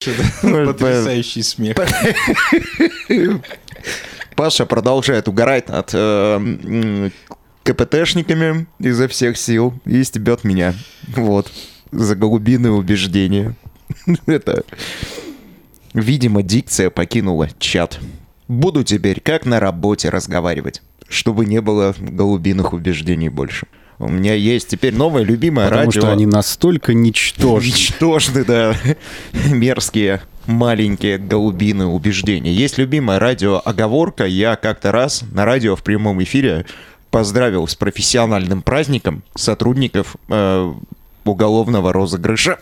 Потрясающий смех. Паша продолжает угорать над э, КПТшниками изо всех сил и стебет меня. Вот. За голубиные убеждения. Это... Видимо, дикция покинула чат. Буду теперь как на работе разговаривать, чтобы не было голубиных убеждений больше. У меня есть теперь новое любимое Потому радио. что они настолько ничтожны. Ничтожны, да. Мерзкие маленькие голубиные убеждения. Есть любимая радио оговорка. Я как-то раз на радио в прямом эфире поздравил с профессиональным праздником сотрудников э, уголовного розыгрыша.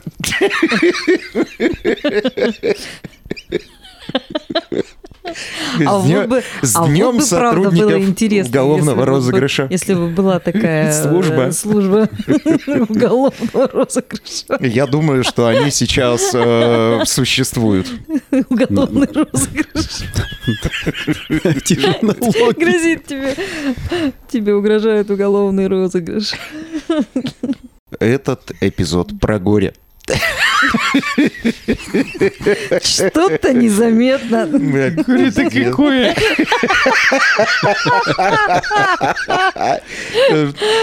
А С вот бы, с а днем бы, правда, было сотрудников интересно, уголовного если бы- розыгрыша. Если бы была такая э, Служба. служба уголовного розыгрыша. Я думаю, что они сейчас э, существуют. Уголовный розыгрыш. Тишина логики. Грозит тебе. Тебе угрожает уголовный розыгрыш. Этот эпизод про горе. Что-то незаметно. Горе-то какое!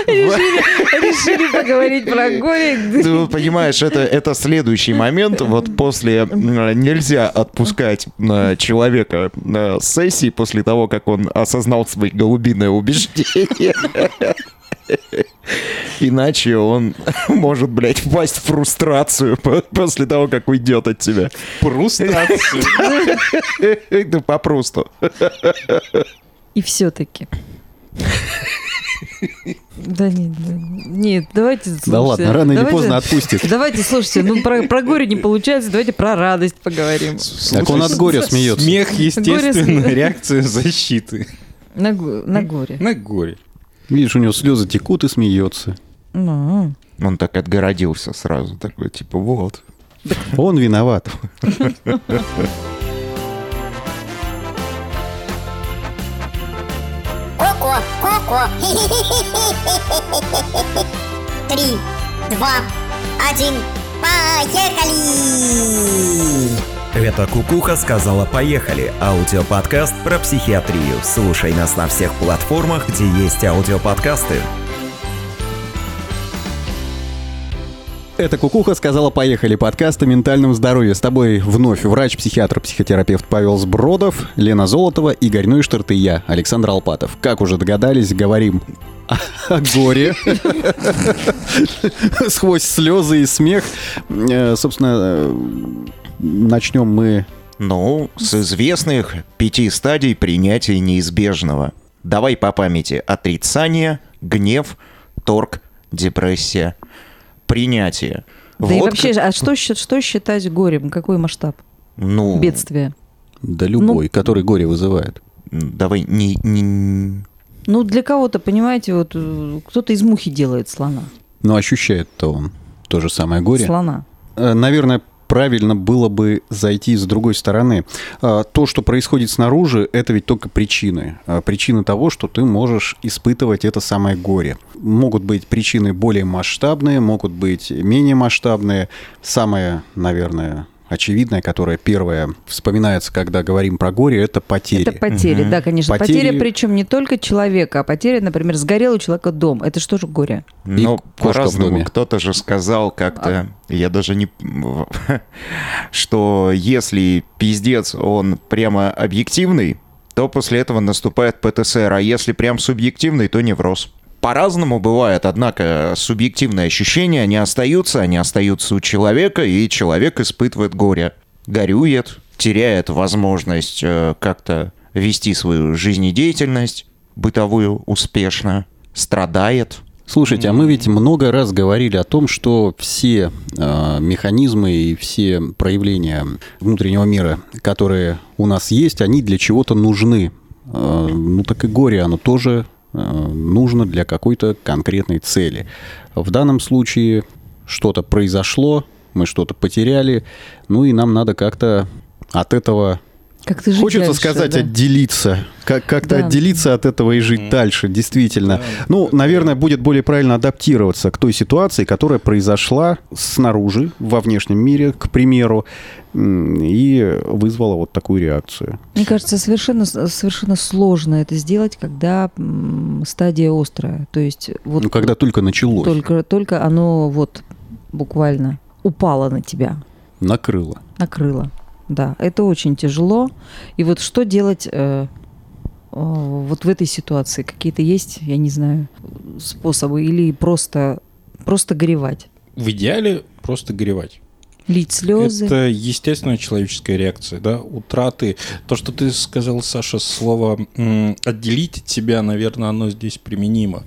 Решили, решили поговорить про горе. Ты понимаешь, это, это следующий момент. Вот после м, нельзя отпускать м, человека на сессии после того, как он осознал свои голубиные убеждения. Иначе он может, блядь, впасть в фрустрацию по- после того, как уйдет от тебя. Фрустрацию. Да попросту. И все-таки. Да нет, да, нет, давайте Да слушайте, ладно, рано или поздно отпустит. Давайте, слушайте, ну про, про горе не получается, давайте про радость поговорим. Так он от горя смеется. Смех, естественно, Горе- реакция защиты. На, на горе. На горе. Видишь, у него слезы текут и смеется. Ну, Он так отгородился сразу, такой, типа, вот. Он виноват. Коко, Коко. Три, два, один, поехали! Это Кукуха сказала «Поехали» – аудиоподкаст про психиатрию. Слушай нас на всех платформах, где есть аудиоподкасты. Это Кукуха сказала «Поехали» подкаст о ментальном здоровье. С тобой вновь врач, психиатр, психотерапевт Павел Сбродов, Лена Золотова, Игорь Нойштарт и я, Александр Алпатов. Как уже догадались, говорим о, горе. Сквозь слезы и смех. Э, Собственно, э, начнем мы Ну, с известных пяти стадий принятия неизбежного. Давай по памяти. Отрицание, гнев, торг, депрессия. Принятие. да и Вот вообще, как- а что, что считать горем? Какой масштаб ну, бедствия? да любой, который горе вызывает. давай не, не- Ну, для кого-то, понимаете, вот э, кто-то из мухи делает слона. Но ощущает-то он то же самое горе. Слона. Э, Наверное, правильно было бы зайти с другой стороны. А, То, что происходит снаружи, это ведь только причины. А, Причины того, что ты можешь испытывать это самое горе. Могут быть причины более масштабные, могут быть менее масштабные. Самое, наверное, очевидное, которое первое вспоминается, когда говорим про горе, это потери. Это потери, да, конечно. Потери- Потеря, причем не только человека, а потеря, например, сгорел у человека дом. Это что же горе? Ну, по-разному. Кто-то же сказал как-то, я даже не... что если пиздец, он прямо объективный, то после этого наступает ПТСР, а если прям субъективный, то невроз. По-разному бывает, однако субъективные ощущения, они остаются, они остаются у человека, и человек испытывает горе. Горюет, теряет возможность э, как-то вести свою жизнедеятельность бытовую успешно, страдает, Слушайте, а мы ведь много раз говорили о том, что все э, механизмы и все проявления внутреннего мира, которые у нас есть, они для чего-то нужны. Э, ну так и горе, оно тоже нужно для какой-то конкретной цели. В данном случае что-то произошло, мы что-то потеряли, ну и нам надо как-то от этого Как-то жить Хочется дальше, сказать да. отделиться, как- как-то Да. отделиться от этого и жить дальше, действительно. Ну, наверное, будет более правильно адаптироваться к той ситуации, которая произошла снаружи, во внешнем мире, к примеру, и вызвала вот такую реакцию. Мне кажется, совершенно, совершенно сложно это сделать, когда стадия острая. То есть вот Ну, когда только началось, только, только оно вот буквально упало на тебя, накрыло. накрыло. Да, это очень тяжело. И вот что делать э, э, вот в этой ситуации? Какие-то есть, я не знаю, способы или просто, просто горевать? В идеале просто горевать. Лить слезы? Это естественная человеческая реакция, да, утраты. То, что ты сказал, Саша, слово отделить от себя, наверное, оно здесь применимо.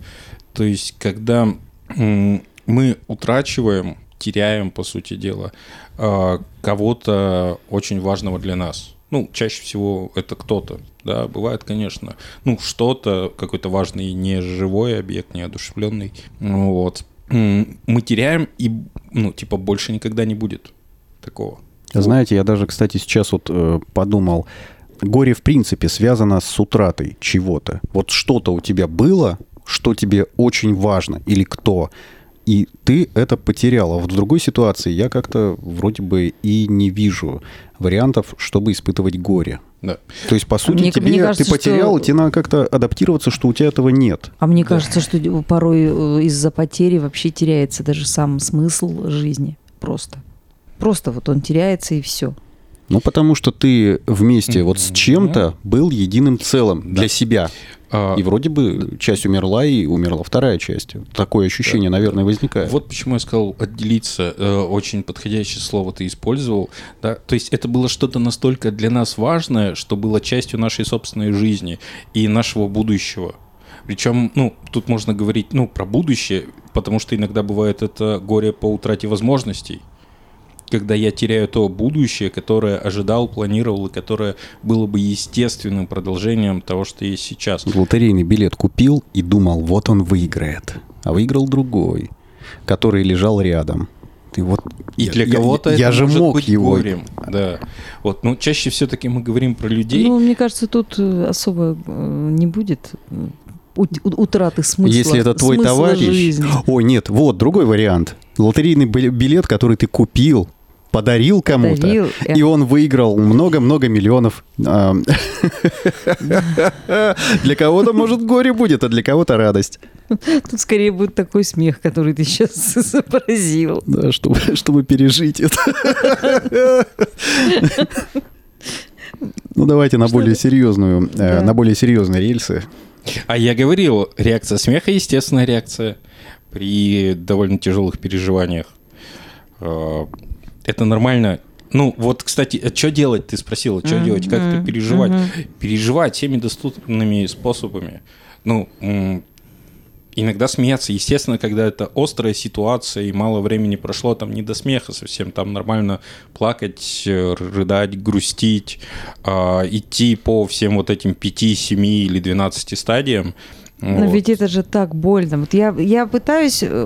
То есть, когда мы утрачиваем, теряем, по сути дела, а, кого-то очень важного для нас. Ну, чаще всего это кто-то, да, бывает, конечно, ну, что-то, какой-то важный не живой объект, не одушевленный, Ну, вот. Мы теряем, и, ну, типа, больше никогда не будет такого. Знаете, я даже, кстати, сейчас вот э, подумал, горе в принципе связано с утратой чего-то. Вот что-то у тебя было, что тебе очень важно, или кто, и ты это потерял. А вот в другой ситуации я как-то вроде бы и не вижу вариантов, чтобы испытывать горе. Да. То есть, по сути, мне- тебе, мне кажется, ты потерял, что- тебе надо как-то адаптироваться, что у тебя этого нет. А мне кажется, что порой э, из-за потери вообще теряется даже сам смысл жизни. Просто. Просто вот он теряется и все. Ну, потому что ты вместе вот с чем-то был единым целым для себя. А, И вроде бы часть умерла, и умерла вторая часть. Такое ощущение, наверное, возникает. Вот почему я сказал отделиться. Э, Очень подходящее слово ты использовал. Да? То есть это было что-то настолько для нас важное, что было частью нашей собственной жизни и нашего будущего. Причем, ну, тут можно говорить, ну, про будущее, потому что иногда бывает это горе по утрате возможностей. Когда я теряю то будущее, которое ожидал, планировал, и которое было бы естественным продолжением того, что есть сейчас. Лотерейный билет купил и думал, вот он выиграет. А выиграл другой, который лежал рядом. И вот И я- для я- кого-то я, это же может мог быть его. горем. Да. Вот, ну, чаще все-таки мы говорим про людей. Ну, мне кажется, тут э, особо э, не будет э, утраты смысла. Если это твой товарищ. жизни. Ой, нет, вот другой вариант. Лотерейный бил- билет, который ты купил, подарил кому-то, Подарил, и он выиграл много-много миллионов. Для кого-то, может, горе будет, а для кого-то радость. Тут скорее будет такой смех, который ты сейчас изобразил. Да, чтобы, чтобы пережить это. Ну, давайте на более серьезную, э, на более серьезные рельсы. А я говорил, реакция смеха естественная реакция при довольно тяжелых переживаниях. Э, Это нормально. Ну, вот, кстати, что делать, ты спросила, что Мгм, делать, как это переживать? мгм. Переживать всеми доступными способами. Ну, иногда смеяться. Естественно, когда это острая ситуация и мало времени прошло, там не до смеха совсем, там нормально плакать, э, рыдать, грустить, а, идти по всем вот этим 5, 7 или 12 стадиям. Но Вот. ведь это же так больно. Вот я, я пытаюсь э,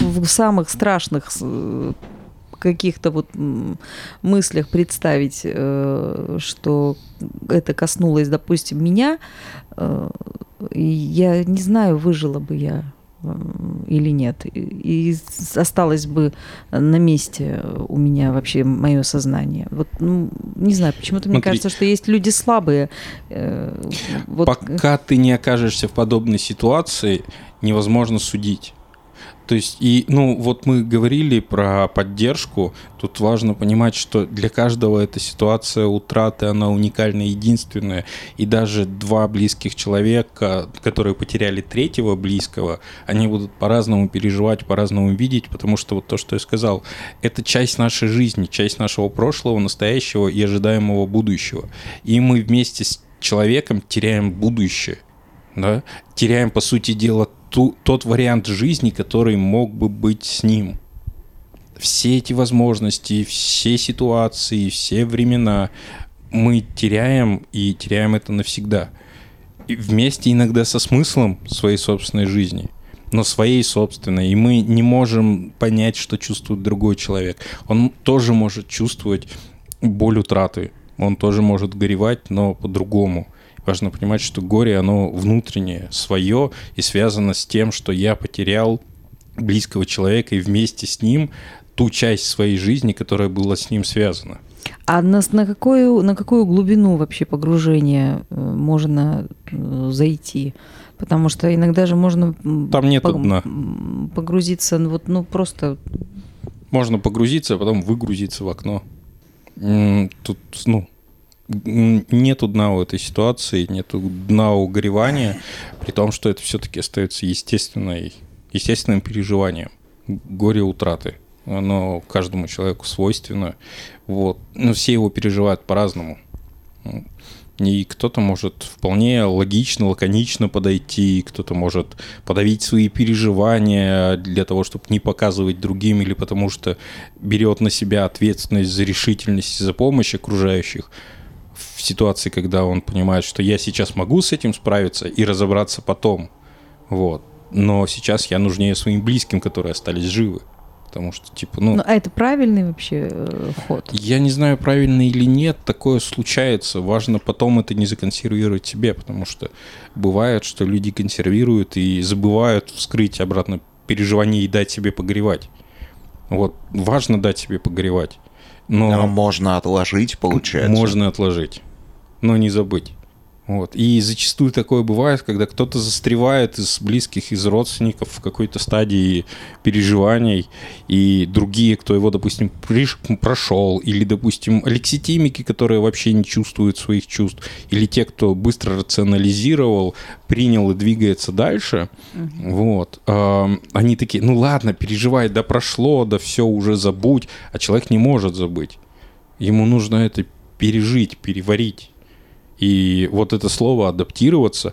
в, самых страшных э, каких-то вот мыслях представить, э, что это коснулось, допустим, меня. э, я не знаю, выжила бы я э, или нет. И, осталось бы на месте у меня вообще мое сознание. Вот, ну, не знаю, почему-то мне Смотри. кажется, что есть люди слабые. вот, Пока ты не окажешься в подобной ситуации, невозможно судить. То есть, и, ну, вот мы говорили про поддержку. Тут важно понимать, что для каждого эта ситуация утраты, она уникальная, единственная. И даже два близких человека, которые потеряли третьего близкого, они будут по-разному переживать, по-разному видеть, потому что вот то, что я сказал, это часть нашей жизни, часть нашего прошлого, настоящего и ожидаемого будущего. И мы вместе с человеком теряем будущее да, теряем, по сути дела, ту, тот вариант жизни, который мог бы быть с ним. Все эти возможности, все ситуации, все времена мы теряем и теряем это навсегда. И вместе иногда со смыслом своей собственной жизни, но своей собственной. И мы не можем понять, что чувствует другой человек. Он тоже может чувствовать боль утраты. Он тоже может горевать, но по-другому. Важно понимать, что горе, оно внутреннее, свое, и связано с тем, что я потерял близкого человека и вместе с ним ту часть своей жизни, которая была с ним связана. А на, на, какую, на какую глубину вообще погружения э, можно э, зайти? Потому что иногда же можно Там нету пог- дна. погрузиться, ну, вот, ну просто Можно погрузиться, а потом выгрузиться в окно. Тут, ну, нету дна у этой ситуации, нету дна у горевания, при том, что это все-таки остается естественной, естественным переживанием. Горе утраты. Оно каждому человеку свойственно. Вот. Но все его переживают по-разному. И кто-то может вполне логично, лаконично подойти, кто-то может подавить свои переживания для того, чтобы не показывать другим, или потому что берет на себя ответственность за решительность, и за помощь окружающих ситуации, когда он понимает, что я сейчас могу с этим справиться и разобраться потом. Вот. Но сейчас я нужнее своим близким, которые остались живы. Потому что, типа, ну... Ну, а это правильный вообще э, ход? Я не знаю, правильно или нет, такое случается. Важно потом это не законсервировать себе, потому что бывает, что люди консервируют и забывают вскрыть обратно переживания и дать себе погревать. Вот, важно дать себе погревать. Но Но можно отложить, получается. можно отложить, но не забыть. Вот. И зачастую такое бывает, когда кто-то застревает из близких, из родственников в какой-то стадии переживаний, и другие, кто его, допустим, приш- прошел, или, допустим, алекситимики, которые вообще не чувствуют своих чувств, или те, кто быстро рационализировал, принял и двигается дальше, вот, ам, они такие, ну ладно, переживай, да прошло, да все, уже забудь, а человек не может забыть. Ему нужно это пережить, переварить. И вот это слово адаптироваться,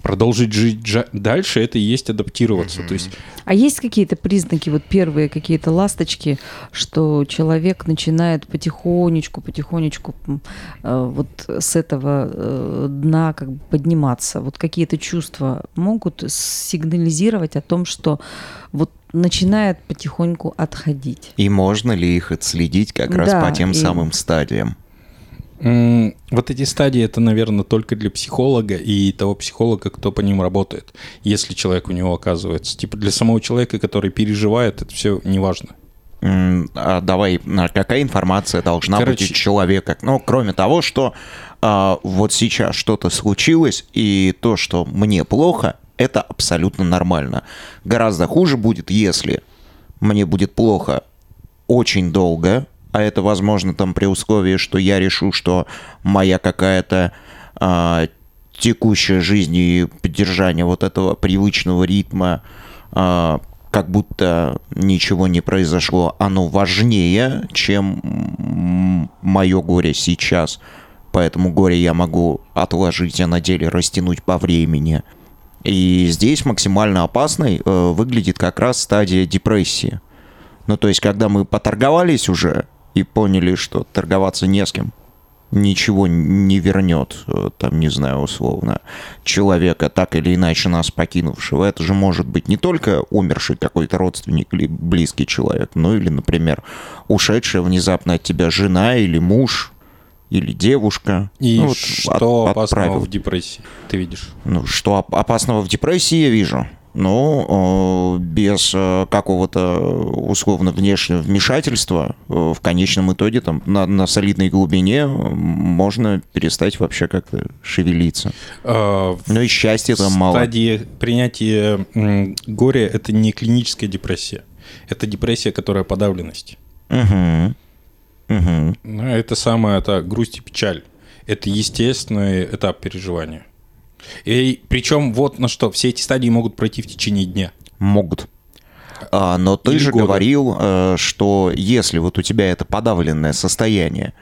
продолжить жить дальше, это и есть адаптироваться. То есть А есть какие-то признаки, вот первые какие-то ласточки, что человек начинает потихонечку, потихонечку э, вот с этого э, дна как бы подниматься? Вот какие-то чувства могут сигнализировать о том, что вот начинает потихоньку отходить? И можно ли их отследить как раз Да, по тем и- самым стадиям? Вот эти стадии, это, наверное, только для психолога и того психолога, кто по ним работает, если человек у него оказывается. Типа для самого человека, который переживает, это все неважно. А давай, а какая информация должна Короче- быть у человека? Ну, кроме того, что а, вот сейчас что-то случилось, и то, что мне плохо, это абсолютно нормально. Гораздо хуже будет, если мне будет плохо очень долго, а это возможно там при условии, что я решу, что моя какая-то а, текущая жизнь и поддержание вот этого привычного ритма, а, как будто ничего не произошло, оно важнее, чем мое горе сейчас. Поэтому горе я могу отложить, а на деле растянуть по времени. И здесь максимально опасной э, выглядит как раз стадия депрессии. Ну, то есть, когда мы поторговались уже и поняли, что торговаться не с кем, ничего не вернет, э, там, не знаю, условно, человека, так или иначе нас покинувшего. Это же может быть не только умерший какой-то родственник или близкий человек, но или, например, ушедшая внезапно от тебя жена или муж, или девушка. И Ну, вот что от- опасного отправил. в депрессии, ты видишь? Ну, что оп- опасного в депрессии я вижу. Ну, э, без э, какого-то условно внешнего вмешательства э, в конечном итоге там на, на солидной глубине можно перестать вообще как-то шевелиться. А, в Ну и счастья там мало. стадии принятия горя это не клиническая депрессия. Это депрессия, которая подавленность. Мгм. Ну, Это самая это грусть и печаль. Это естественный этап переживания. И причем вот на что, все эти стадии могут пройти в течение дня. Могут. А, но ты Или же года. говорил, э, что если вот у тебя это подавленное состояние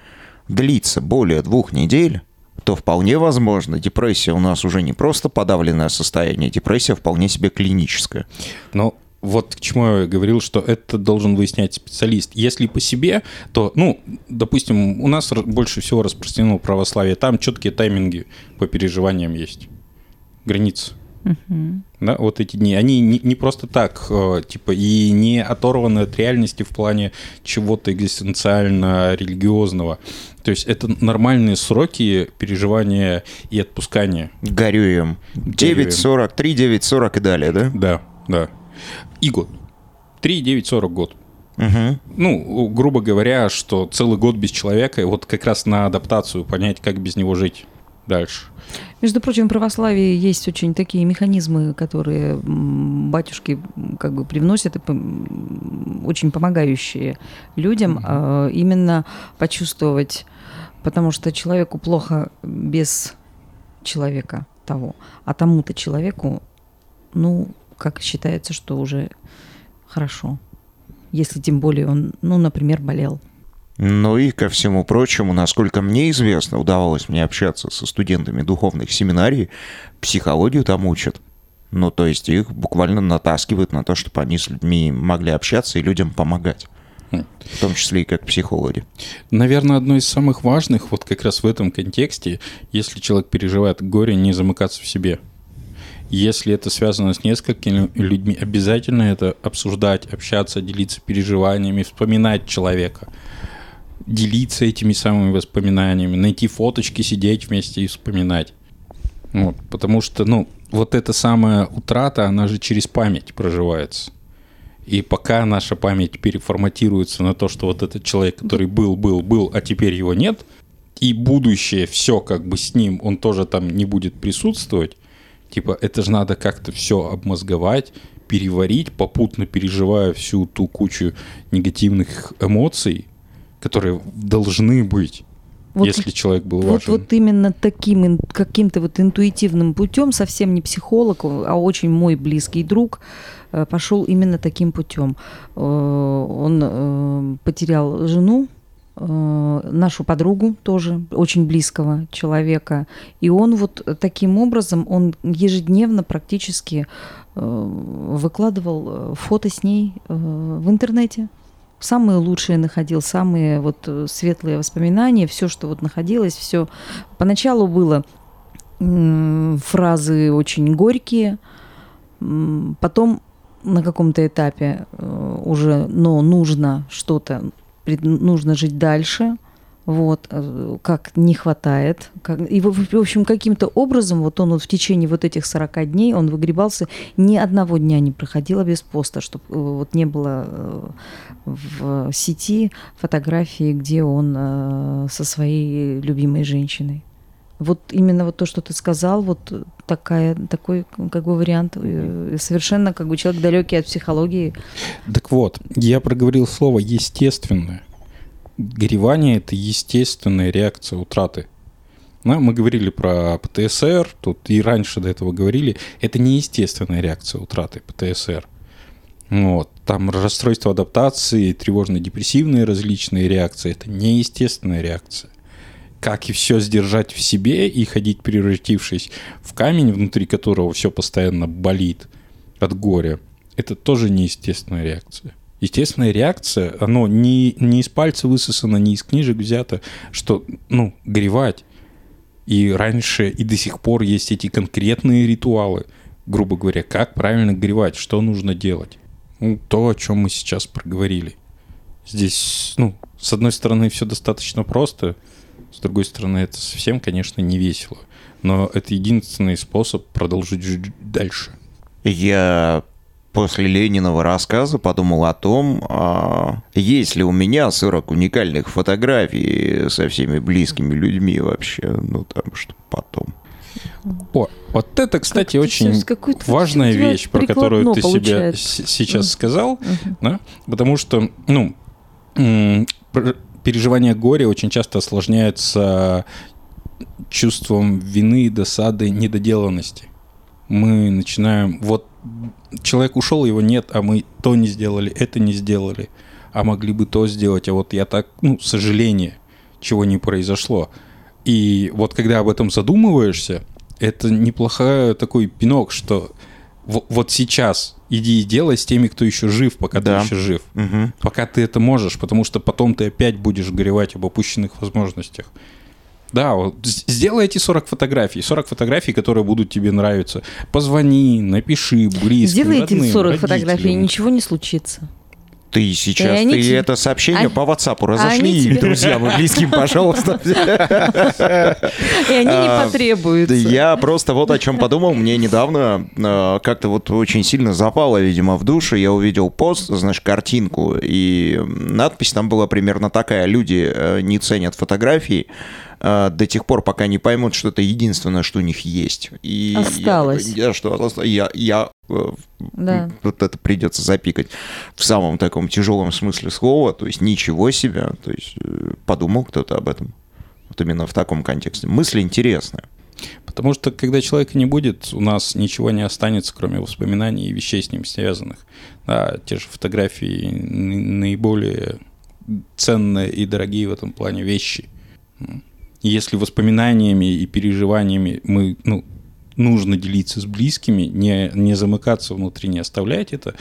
длится более двух недель, то вполне возможно, депрессия у нас уже не просто подавленное состояние, депрессия вполне себе клиническая. Но вот к чему я говорил, что это должен выяснять специалист. Если по себе, то, ну, допустим, у нас больше всего распространено православие, там четкие тайминги по переживаниям есть, границы. Мгм. Да, вот эти дни, они не, не просто так, э, типа, и не оторваны от реальности в плане чего-то экзистенциально-религиозного. То есть это нормальные сроки переживания и отпускания. Горюем. Горюем. 9.43, 9.40 и далее, да? Да, да. И год. 3, 9, 40 год. Угу. Ну, грубо говоря, что целый год без человека, и вот как раз на адаптацию понять, как без него жить дальше. Между прочим, в православии есть очень такие механизмы, которые батюшки как бы привносят и очень помогающие людям а, именно почувствовать, потому что человеку плохо без человека того, а тому-то человеку, ну, как считается, что уже хорошо. Если тем более он, ну, например, болел. Ну и ко всему прочему, насколько мне известно, удавалось мне общаться со студентами духовных семинарий, психологию там учат. Ну, то есть их буквально натаскивают на то, чтобы они с людьми могли общаться и людям помогать. Хм. В том числе и как психологи. Наверное, одно из самых важных вот как раз в этом контексте, если человек переживает горе, не замыкаться в себе. Если это связано с несколькими людьми, обязательно это обсуждать, общаться, делиться переживаниями, вспоминать человека, делиться этими самыми воспоминаниями, найти фоточки, сидеть вместе и вспоминать. Вот, потому что, ну, вот эта самая утрата, она же через память проживается. И пока наша память переформатируется на то, что вот этот человек, который был, был, был, а теперь его нет, и будущее все как бы с ним, он тоже там не будет присутствовать, типа это же надо как-то все обмозговать, переварить, попутно переживая всю ту кучу негативных эмоций, которые должны быть, Вот если человек был Вот, важен. вот именно таким каким-то вот интуитивным путем, совсем не психолог, а очень мой близкий друг э, пошел именно таким путем. Э, Он э, потерял жену, нашу подругу тоже, очень близкого человека. И он вот таким образом, он ежедневно практически э, выкладывал э, фото с ней э, в интернете. Самые лучшие находил, самые вот э, светлые воспоминания, все, что вот находилось, все. Поначалу было фразы очень горькие, потом на каком-то этапе э, уже, но нужно что-то, нужно жить дальше, вот, э, как не хватает. Как, и, в, общем, каким-то образом, вот он вот в течение вот этих 40 дней, он выгребался, ни одного дня не проходило без поста, чтобы вот не было э, в сети фотографии, где он э, со своей любимой женщиной. Вот именно вот то, что ты сказал, вот такая, такой как бы вариант, э, совершенно как бы человек далекий от психологии. Так вот, я проговорил слово «естественное». Горевание – это естественная реакция утраты. Да, мы говорили про ПТСР, тут и раньше до этого говорили. Это не естественная реакция утраты ПТСР. Вот. Там расстройство адаптации, тревожно-депрессивные различные реакции – это неестественная реакция. Как и все сдержать в себе и ходить, превратившись в камень, внутри которого все постоянно болит от горя, это тоже неестественная реакция. Естественная реакция, оно не, не из пальца высосано, не из книжек взято, что, ну, горевать. И раньше, и до сих пор есть эти конкретные ритуалы, грубо говоря, как правильно горевать, что нужно делать. Ну, то, о чем мы сейчас проговорили. Здесь, ну, с одной стороны, все достаточно просто, с другой стороны, это совсем, конечно, не весело. Но это единственный способ продолжить жить дальше. Я после Лениного рассказа подумал о том, а, есть ли у меня 40 уникальных фотографий со всеми близкими людьми вообще, ну там, что потом. О, вот это, кстати, Как-то очень сейчас важная вещь, про которую ты прикладно себе получается. с- сейчас сказал, Мгм. да? потому что, ну, переживание горя очень часто осложняется чувством вины, досады, недоделанности. Мы начинаем, вот человек ушел, его нет, а мы то не сделали, это не сделали, а могли бы то сделать, а вот я так, ну, сожаление, чего не произошло. И вот когда об этом задумываешься, это неплохой такой пинок, что вот сейчас иди и делай с теми, кто еще жив, пока Да. ты еще жив. Мгм. Пока ты это можешь, потому что потом ты опять будешь горевать об опущенных возможностях. Да, вот сделай эти 40 фотографий. 40 фотографий, которые будут тебе нравиться. Позвони, напиши близким, Сделайте родным, 40 родителям. фотографий, и ничего не случится. Ты сейчас, И они ты тебе- это сообщение А- по WhatsApp разошли, и тебе- друзьям и близким, пожалуйста. И они не А, потребуются. Я просто вот о чем подумал. Мне недавно э, как-то вот очень сильно запало, видимо, в душу. Я увидел пост, значит, картинку, и надпись там была примерно такая. Люди э, не ценят фотографии до тех пор, пока не поймут, что это единственное, что у них есть. И я Осталось. такой, Я, что я, я Да. вот это придется запикать в самом таком тяжелом смысле слова, то есть ничего себе, то есть э, подумал кто-то об этом. Вот именно в таком контексте. Мысль интересная. Потому что, когда человека не будет, у нас ничего не останется, кроме воспоминаний и вещей с ним связанных. Да, те же фотографии наиболее ценные и дорогие в этом плане вещи. Если воспоминаниями и переживаниями мы, ну, нужно делиться с близкими, не, не замыкаться внутри, не оставлять это,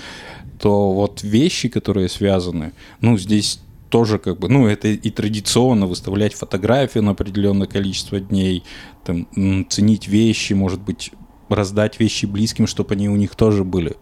то вот вещи, которые связаны, ну, здесь тоже как бы, ну, это и традиционно выставлять фотографии на определенное количество дней, там, ценить вещи, может быть, раздать вещи близким, чтобы они у них тоже были.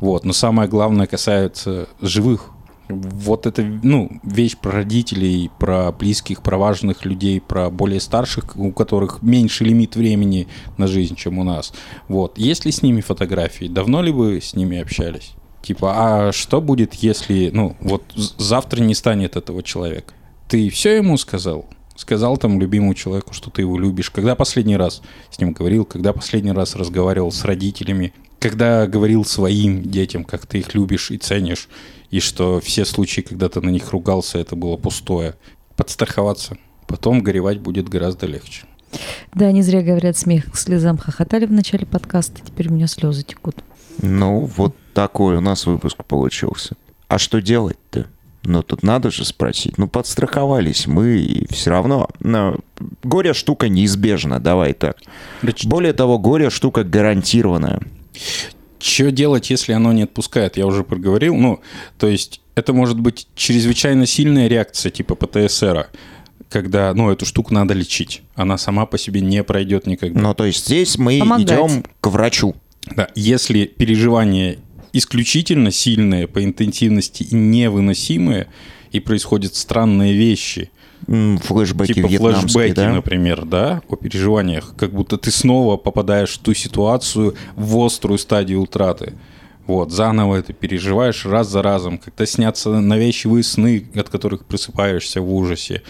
Вот. Но самое главное касается живых. Вот это, ну, вещь про родителей, про близких, про важных людей, про более старших, у которых меньше лимит времени на жизнь, чем у нас. Вот. Есть ли с ними фотографии? Давно ли вы с ними общались? Типа, а что будет, если, ну, вот завтра не станет этого человека? Ты все ему сказал? Сказал там любимому человеку, что ты его любишь. Когда последний раз с ним говорил, когда последний раз разговаривал с родителями, когда говорил своим детям, как ты их любишь и ценишь, и что все случаи, когда ты на них ругался, это было пустое. Подстраховаться. Потом горевать будет гораздо легче. Да, не зря говорят, смех к слезам хохотали в начале подкаста, теперь у меня слезы текут. Ну, вот такой у нас выпуск получился. А что делать-то? Ну, тут надо же спросить. Ну, подстраховались мы, и все равно. Но горе штука неизбежна, давай так. Более того, горе штука гарантированная. Что делать, если оно не отпускает? Я уже проговорил. Ну, то есть это может быть чрезвычайно сильная реакция типа ПТСР, когда, ну, эту штуку надо лечить. Она сама по себе не пройдет никогда. Ну, то есть здесь мы Помогать. идем к врачу. Да, если переживания исключительно сильные по интенсивности и невыносимые, и происходят странные вещи, М, Флэшбэки типа вьетнамские, флешбеки, да? например, да, о переживаниях, как будто ты снова попадаешь в ту ситуацию, в острую стадию утраты. Вот, заново это переживаешь раз за разом, когда снятся навязчивые сны, от которых просыпаешься в ужасе.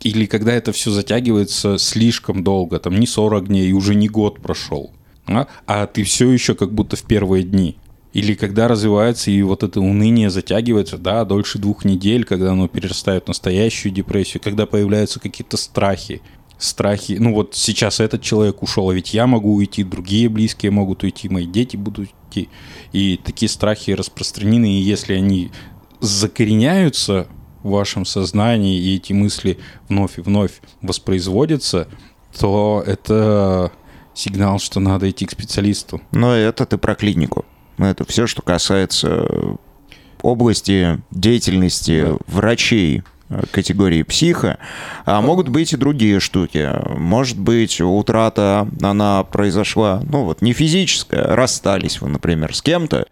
Или когда это все затягивается слишком долго, там не 40 дней, уже не год прошел. А, а ты все еще как будто в первые дни. Или когда развивается и вот это уныние затягивается, да, дольше двух недель, когда оно перерастает в настоящую депрессию, когда появляются какие-то страхи. Страхи, ну вот сейчас этот человек ушел, а ведь я могу уйти, другие близкие могут уйти, мои дети будут уйти. И такие страхи распространены, и если они закореняются в вашем сознании, и эти мысли вновь и вновь воспроизводятся, то это сигнал, что надо идти к специалисту. Но это ты про клинику. Это все, что касается области деятельности врачей э, категории психа. А могут быть и другие штуки. Может быть, утрата, она произошла, ну вот, не физическая, расстались вы, например, с кем-то,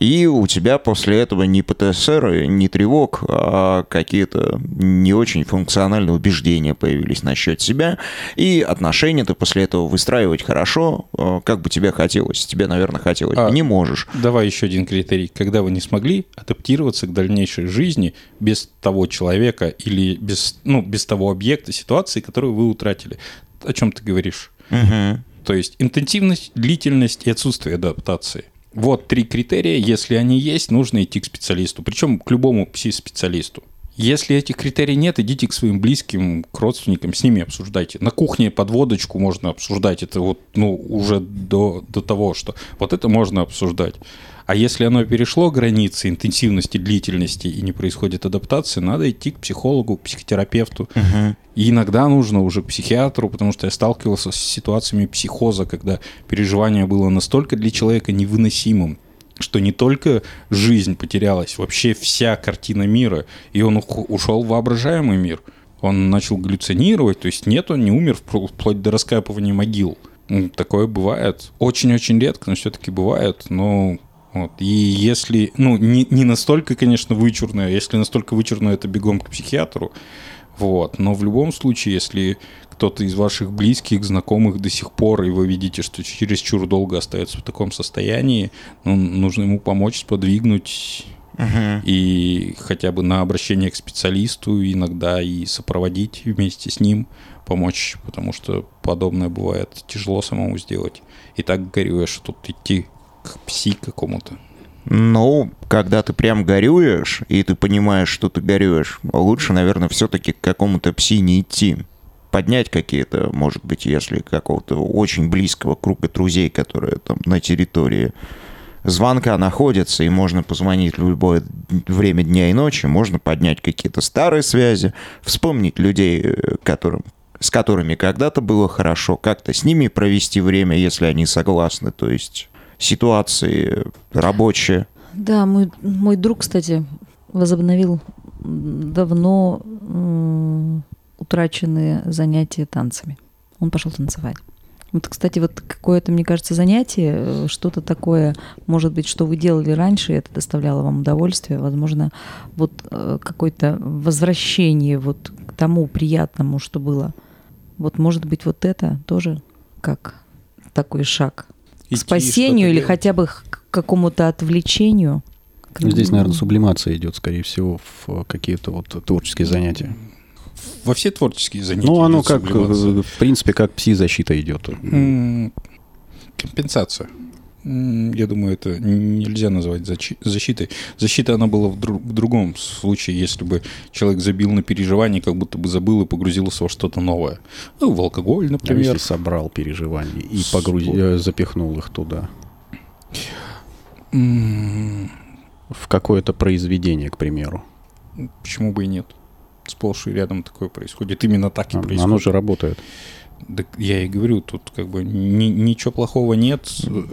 и у тебя после этого не ПТСР, не тревог, а какие-то не очень функциональные убеждения появились насчет себя. И отношения ты после этого выстраивать хорошо, э, как бы тебе хотелось. Тебе, наверное, хотелось. А, не можешь. Давай еще один критерий. Когда вы не смогли адаптироваться к дальнейшей жизни без того человека или без, ну, без того объекта, ситуации, которую вы утратили. О чем ты говоришь? Мгм. То есть интенсивность, длительность и отсутствие адаптации. Вот три критерия. Если они есть, нужно идти к специалисту. Причем к любому пси-специалисту. Если этих критерий нет, идите к своим близким, к родственникам, с ними обсуждайте. На кухне под водочку можно обсуждать. Это вот, ну, уже до, до того, что вот это можно обсуждать. А если оно перешло границы интенсивности, длительности и не происходит адаптации, надо идти к психологу, к психотерапевту. И иногда нужно уже к психиатру, потому что я сталкивался с ситуациями психоза, когда переживание было настолько для человека невыносимым, что не только жизнь потерялась, вообще вся картина мира, и он ушел в воображаемый мир. Он начал галлюцинировать, то есть нет, он не умер впл- вплоть до раскапывания могил. Такое бывает. Очень-очень редко, но все-таки бывает. Но вот. И если, ну, не, не настолько, конечно, вычурно, если настолько вычурно, это бегом к психиатру. Вот. Но в любом случае, если кто-то из ваших близких, знакомых до сих пор, и вы видите, что чересчур долго остается в таком состоянии, ну, нужно ему помочь, сподвигнуть и хотя бы на обращение к специалисту иногда и сопроводить вместе с ним, помочь, потому что подобное бывает тяжело самому сделать. И так горюешь, что тут идти к пси какому-то. Ну, когда ты прям горюешь, и ты понимаешь, что ты горюешь, лучше, наверное, все-таки к какому-то пси не идти. Поднять какие-то, может быть, если какого-то очень близкого круга друзей, которые там на территории звонка находятся, и можно позвонить в любое время дня и ночи, можно поднять какие-то старые связи, вспомнить людей, которым, с которыми когда-то было хорошо, как-то с ними провести время, если они согласны, то есть ситуации рабочие. Да, мой, мой друг, кстати, возобновил давно утраченные занятия танцами. Он пошел танцевать. Вот, кстати, вот какое-то, мне кажется, занятие, э, что-то такое, может быть, что вы делали раньше, это доставляло вам удовольствие, возможно, вот э, какое-то возвращение вот к тому приятному, что было. Вот, может быть, вот это тоже как такой шаг Идти спасению или делать. хотя бы к какому-то отвлечению. К- Ну, Здесь, наверное, сублимация идет, скорее всего, в какие-то вот творческие занятия. Во все творческие занятия. Ну, оно идет как, сублимация. э, в принципе, как пси-защита идет. Компенсация. Я думаю, это нельзя назвать защи- защитой. Защита, она была в, дру- в другом случае, если бы человек забил на переживание, как будто бы забыл и погрузился во что-то новое. Ну, в алкоголь, А например. если собрал переживания и погрузи- э, запихнул их туда, в какое-то произведение, к примеру. Почему бы и нет? Сплошь и рядом такое происходит. Именно так и А, происходит. Оно же работает. Так я и говорю, тут как бы ни- ничего плохого нет.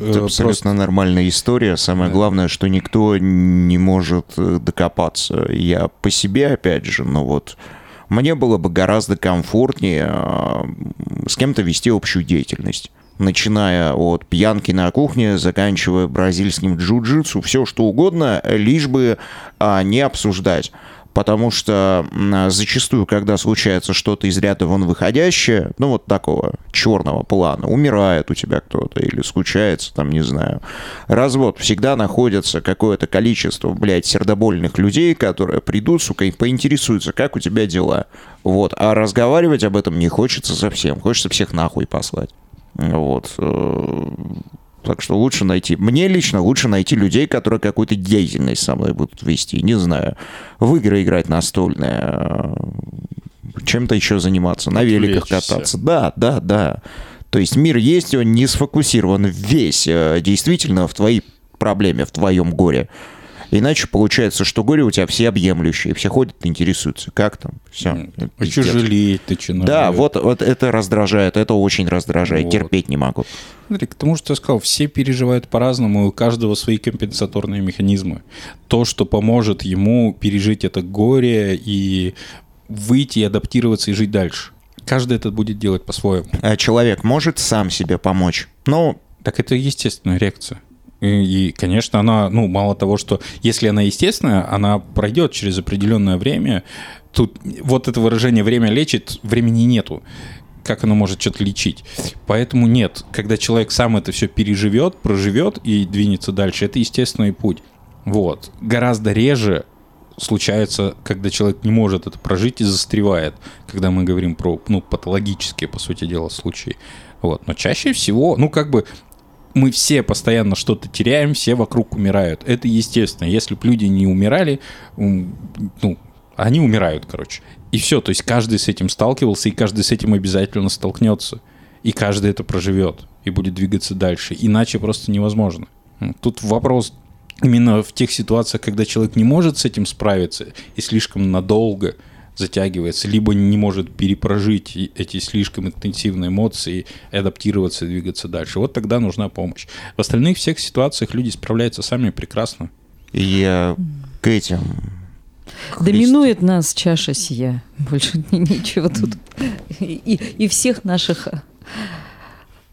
Это абсолютно нормальная история. Самое Да. главное, что никто не может э, докопаться. Я по себе, опять же, но вот мне было бы гораздо комфортнее э, с кем-то вести общую деятельность. Начиная от пьянки на кухне, заканчивая бразильским джиу-джитсу, все что угодно, лишь бы а, не обсуждать. Потому что м, зачастую, когда случается что-то из ряда вон выходящее, ну вот такого черного плана, умирает у тебя кто-то или случается, там, не знаю, развод, всегда находится какое-то количество, блядь, сердобольных людей, которые придут, сука, и поинтересуются, как у тебя дела. Вот, а разговаривать об этом не хочется совсем, хочется всех нахуй послать. Вот. Так что лучше найти... Мне лично лучше найти людей, которые какую-то деятельность со мной будут вести. Не знаю, в игры играть настольные, э, чем-то еще заниматься, на великах кататься. Да, да, да. То есть мир есть, он не сфокусирован весь э, действительно в твоей проблеме, в твоем горе. Иначе получается, что горе у тебя всеобъемлющее, все ходят, интересуются, как там, все. А что жалеть начинают? Да, вот, вот это раздражает, это очень раздражает, Вот. терпеть не могу. Смотри, к тому, что я сказал, все переживают по-разному, у каждого свои компенсаторные механизмы. То, что поможет ему пережить это горе и выйти, и адаптироваться и жить дальше. Каждый это будет делать по-своему. А человек может сам себе помочь? Ну, Так это естественная реакция. И, и, конечно, она, ну, мало того, что если она естественная, она пройдет через определенное время. Тут вот это выражение «время лечит», времени нету. Как оно может что-то лечить? Поэтому нет. Когда человек сам это все переживет, проживет и двинется дальше, это естественный путь. Вот. Гораздо реже случается, когда человек не может это прожить и застревает, когда мы говорим про ну, патологические, по сути дела, случаи. Вот. Но чаще всего, ну, как бы мы все постоянно что-то теряем, все вокруг умирают. Это естественно. Если бы люди не умирали, ну, они умирают, короче. И все, то есть каждый с этим сталкивался, и каждый с этим обязательно столкнется. И каждый это проживет и будет двигаться дальше. Иначе просто невозможно. Тут вопрос именно в тех ситуациях, когда человек не может с этим справиться и слишком надолго затягивается, либо не может перепрожить и- эти слишком интенсивные эмоции, и адаптироваться и двигаться дальше. Вот тогда нужна помощь. В остальных всех ситуациях люди справляются сами прекрасно. я к этим Доминует нас чаша сия. Больше ни- ничего тут. И, и всех наших э,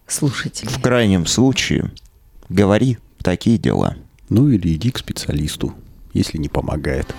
слушателей. В крайнем случае, говори такие дела. Ну или иди к специалисту, если не помогает.